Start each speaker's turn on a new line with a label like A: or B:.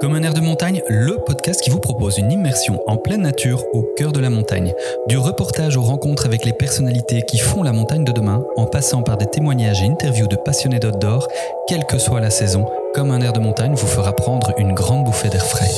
A: Comme un air de montagne, le podcast qui vous propose une immersion en pleine nature au cœur de la montagne. Du reportage aux rencontres avec les personnalités qui font la montagne de demain, en passant par des témoignages et interviews de passionnés d'outdoor, quelle que soit la saison, comme un air de montagne vous fera prendre une grande bouffée d'air frais.